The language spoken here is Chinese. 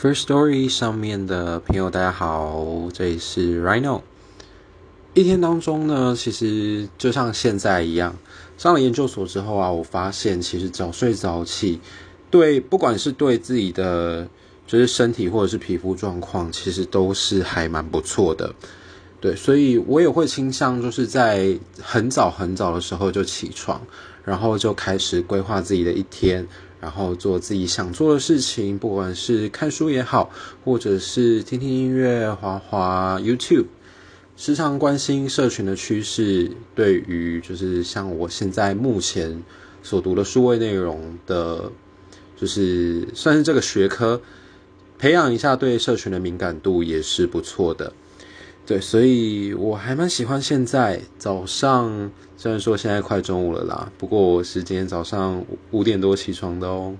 First Story 上面的朋友，大家好，这里是 Rhino。一天当中呢，其实就像现在一样，上了研究所之后啊，我发现其实早睡早起，对，不管是对自己的就是身体或者是皮肤状况，其实都是还蛮不错的。对，所以我也会倾向就是在很早很早的时候就起床，然后就开始规划自己的一天。然后做自己想做的事情，不管是看书也好，或者是听听音乐、滑滑 YouTube，时常关心社群的趋势。对于就是像我现在目前所读的数位内容的，就是算是这个学科，培养一下对社群的敏感度也是不错的。对，所以我还蛮喜欢现在早上，虽然说现在快中午了啦，不过我是今天早上五点多起床的哦。